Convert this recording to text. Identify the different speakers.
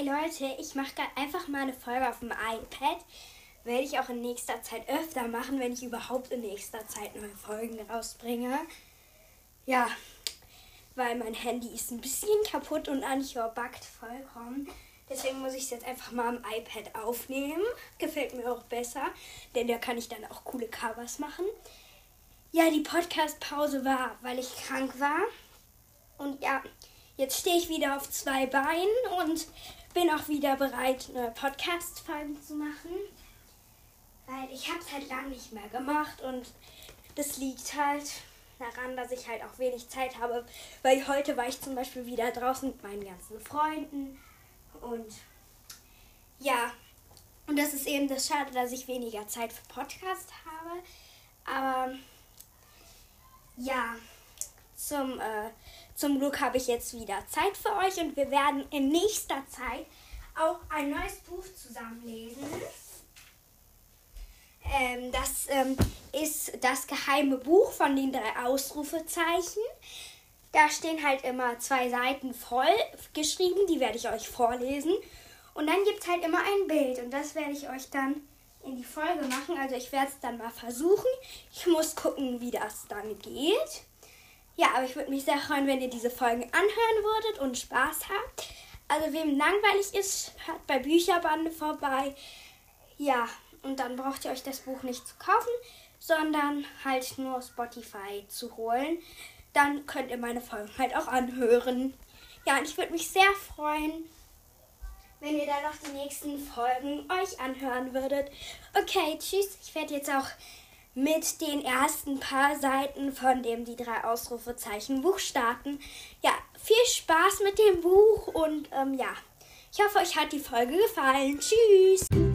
Speaker 1: Hey Leute, ich mache einfach mal eine Folge auf dem iPad. Werde ich auch in nächster Zeit öfter machen, wenn ich überhaupt in nächster Zeit neue Folgen rausbringe. Ja, weil mein Handy ist ein bisschen kaputt und Anchor backt vollkommen. Deswegen muss ich es jetzt einfach mal am iPad aufnehmen. Gefällt mir auch besser, denn da kann ich dann auch coole Covers machen. Ja, die Podcast-Pause war, weil ich krank war. Und ja, jetzt stehe ich wieder auf zwei Beinen und bin auch wieder bereit, eine Podcast-Folge zu machen. Weil ich habe es halt lange nicht mehr gemacht und das liegt halt daran, dass ich halt auch wenig Zeit habe. Weil heute war ich zum Beispiel wieder draußen mit meinen ganzen Freunden und ja, und das ist eben das Schade, dass ich weniger Zeit für Podcast habe. Aber ja, zum, äh, zum Glück habe ich jetzt wieder Zeit für euch und wir werden in nächster Zeit auch ein neues Buch zusammenlesen. Ähm, das ähm, ist das geheime Buch von den drei Ausrufezeichen. Da stehen halt immer zwei Seiten voll geschrieben, die werde ich euch vorlesen. Und dann gibt es halt immer ein Bild und das werde ich euch dann in die Folge machen. Also ich werde es dann mal versuchen. Ich muss gucken, wie das dann geht. Ja, aber ich würde mich sehr freuen, wenn ihr diese Folgen anhören würdet und Spaß habt. Also wem langweilig ist, hört bei Bücherbande vorbei. Ja, und dann braucht ihr euch das Buch nicht zu kaufen, sondern halt nur Spotify zu holen. Dann könnt ihr meine Folgen halt auch anhören. Ja, und ich würde mich sehr freuen, wenn ihr dann noch die nächsten Folgen euch anhören würdet. Okay, tschüss. Ich werde jetzt auch mit den ersten paar Seiten von dem die drei Ausrufezeichen Buch starten. Ja, viel Spaß mit dem Buch und ähm, ja, ich hoffe, euch hat die Folge gefallen. Tschüss.